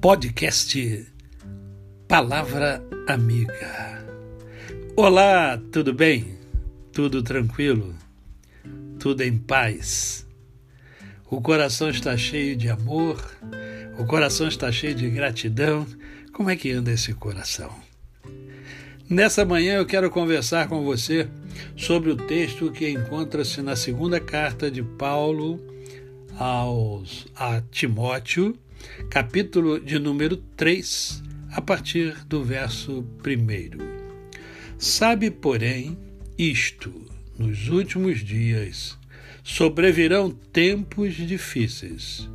podcast Palavra Amiga. Olá, tudo bem? Tudo tranquilo? Tudo em paz? O coração está cheio de amor? O coração está cheio de gratidão? Como é que anda esse coração? Nessa manhã eu quero conversar com você sobre o texto que encontra-se na segunda carta de Paulo aos, a Timóteo, capítulo de número 3, a partir do verso 1. Sabe, porém, isto: nos últimos dias sobrevirão tempos difíceis,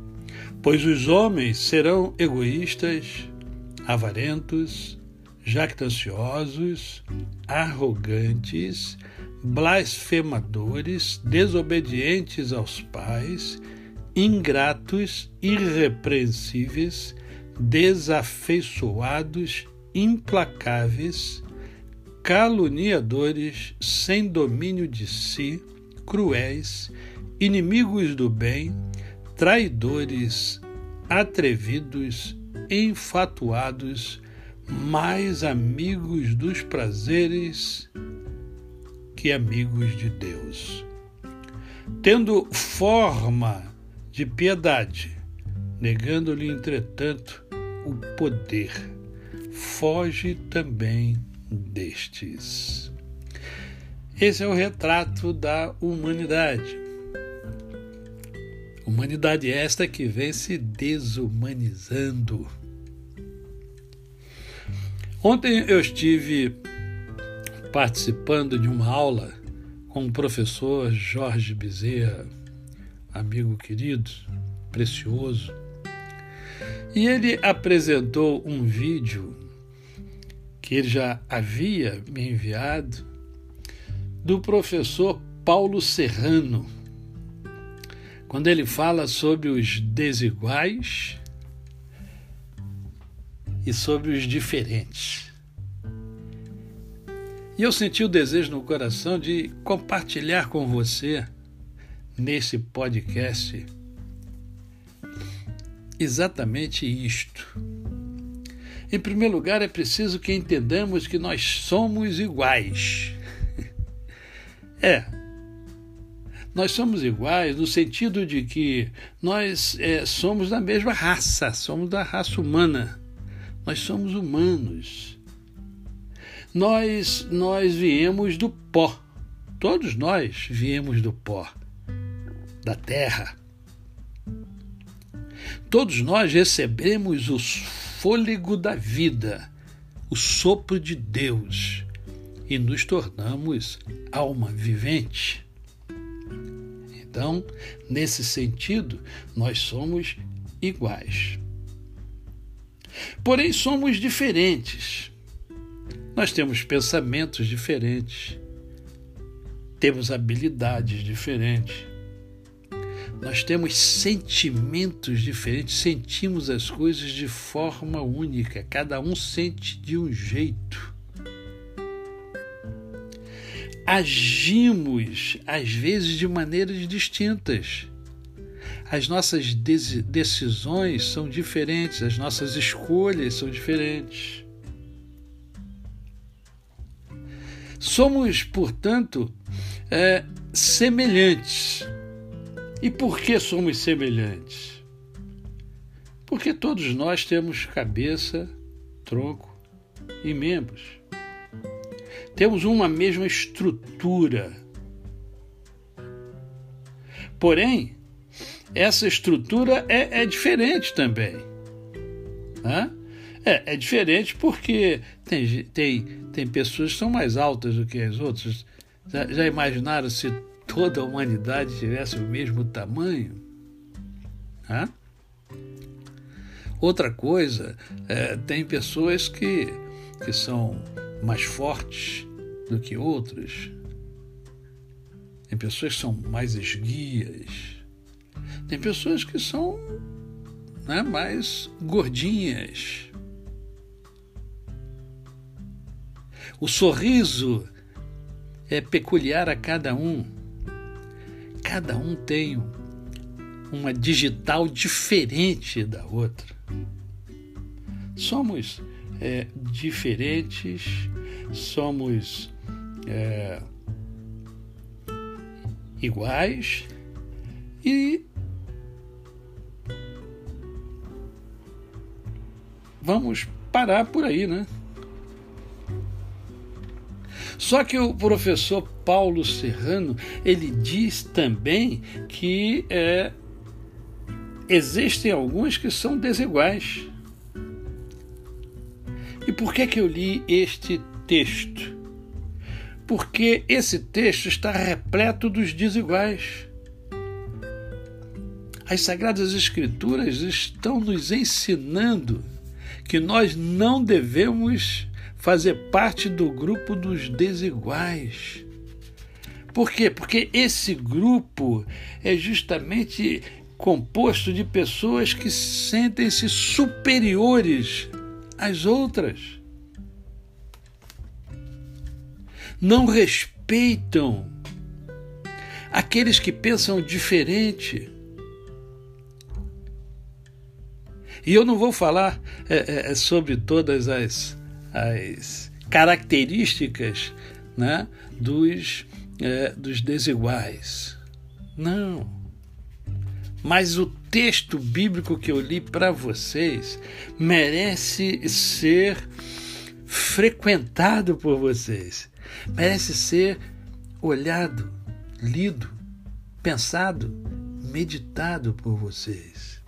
pois os homens serão egoístas, avarentos, jactanciosos, arrogantes, blasfemadores, desobedientes aos pais, ingratos, irrepreensíveis, desafeiçoados, implacáveis, caluniadores, sem domínio de si, cruéis, inimigos do bem, traidores, atrevidos, enfatuados, mais amigos dos prazeres que amigos de Deus. Tendo forma de piedade, negando-lhe, entretanto, o poder. Foge também destes. Esse é o retrato da humanidade. Humanidade esta que vem se desumanizando. Ontem eu estive participando de uma aula com o professor Jorge Bezerra amigo querido, precioso. E ele apresentou um vídeo que ele já havia me enviado do professor Paulo Serrano, quando ele fala sobre os desiguais e sobre os diferentes. E eu senti o desejo no coração de compartilhar com você nesse podcast exatamente isto. Em primeiro lugar, é preciso que entendamos que nós somos iguais. é. Nós somos iguais no sentido de que nós é, somos da mesma raça, somos da raça humana. Nós somos humanos. Nós, nós viemos do pó. Todos nós viemos do pó da terra. Todos nós recebemos o fôlego da vida, o sopro de Deus, e nos tornamos alma vivente. Então, nesse sentido, nós somos iguais. Porém, somos diferentes. Nós temos pensamentos diferentes, temos habilidades diferentes nós temos sentimentos diferentes, sentimos as coisas de forma única, cada um sente de um jeito. Agimos, às vezes, de maneiras distintas. As nossas decisões são diferentes, as nossas escolhas são diferentes. Somos, portanto, é, semelhantes e por que somos semelhantes? Porque todos nós temos cabeça, tronco e membros. Temos uma mesma estrutura. Porém, essa estrutura é, é diferente também. É, é diferente porque tem, tem, tem pessoas que são mais altas do que as outras. Já, já imaginaram se toda a humanidade tivesse o mesmo tamanho. Outra coisa, é, tem pessoas que, que são mais fortes do que outras, tem pessoas que são mais esguias, tem pessoas que são né, mais gordinhas. O sorriso é peculiar a cada um cada um tem uma digital diferente da outra. somos é, diferentes, somos é, iguais e vamos parar por aí, né? Só que o professor Paulo Serrano ele diz também que é, existem alguns que são desiguais. E por que que eu li este texto? Porque esse texto está repleto dos desiguais. As Sagradas Escrituras estão nos ensinando que nós não devemos fazer parte do grupo dos desiguais. Por quê? Porque esse grupo é justamente composto de pessoas que sentem-se superiores às outras. Não respeitam aqueles que pensam diferente. E eu não vou falar é, é, sobre todas as, as características né, dos, é, dos desiguais. Não. Mas o texto bíblico que eu li para vocês merece ser frequentado por vocês, merece ser olhado, lido, pensado, meditado por vocês.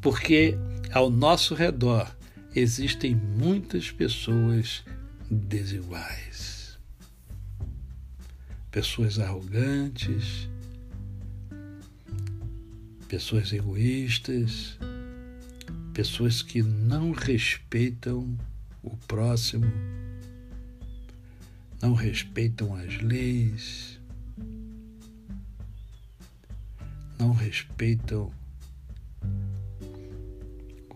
Porque ao nosso redor existem muitas pessoas desiguais. Pessoas arrogantes, pessoas egoístas, pessoas que não respeitam o próximo, não respeitam as leis, não respeitam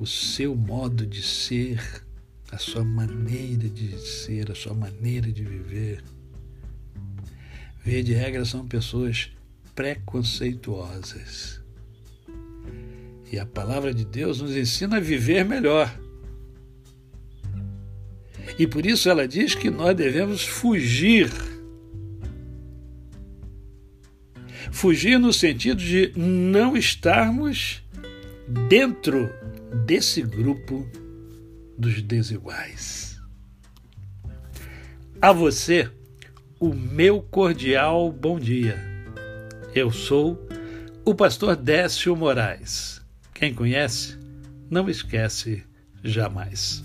o seu modo de ser, a sua maneira de ser, a sua maneira de viver. Via de regra, são pessoas preconceituosas e a palavra de Deus nos ensina a viver melhor. E por isso ela diz que nós devemos fugir. Fugir no sentido de não estarmos dentro desse grupo dos desiguais. A você, o meu cordial bom dia. Eu sou o pastor Décio Moraes. Quem conhece, não esquece jamais.